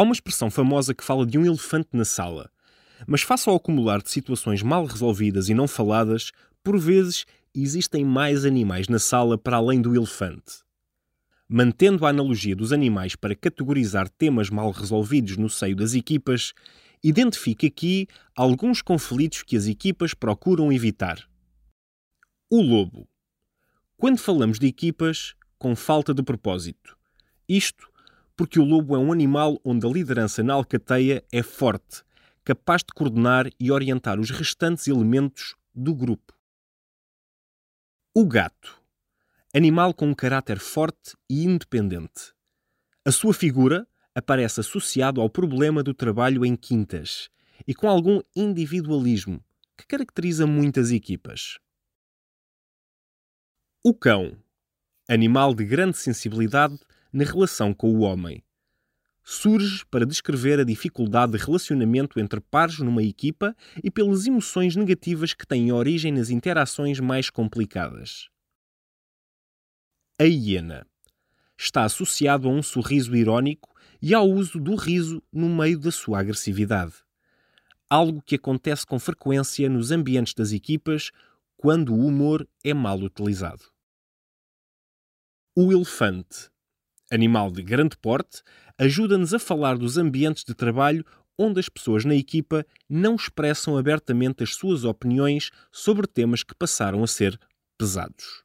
Há uma expressão famosa que fala de um elefante na sala, mas face ao acumular de situações mal resolvidas e não faladas, por vezes existem mais animais na sala para além do elefante. Mantendo a analogia dos animais para categorizar temas mal resolvidos no seio das equipas, identifique aqui alguns conflitos que as equipas procuram evitar. O lobo. Quando falamos de equipas, com falta de propósito. Isto porque o lobo é um animal onde a liderança na alcateia é forte, capaz de coordenar e orientar os restantes elementos do grupo. O gato. Animal com um caráter forte e independente. A sua figura aparece associado ao problema do trabalho em quintas e com algum individualismo que caracteriza muitas equipas. O cão. Animal de grande sensibilidade na relação com o homem. Surge para descrever a dificuldade de relacionamento entre pares numa equipa e pelas emoções negativas que têm origem nas interações mais complicadas. A hiena está associado a um sorriso irónico e ao uso do riso no meio da sua agressividade. Algo que acontece com frequência nos ambientes das equipas quando o humor é mal utilizado. O elefante, animal de grande porte, ajuda-nos a falar dos ambientes de trabalho onde as pessoas na equipa não expressam abertamente as suas opiniões sobre temas que passaram a ser pesados.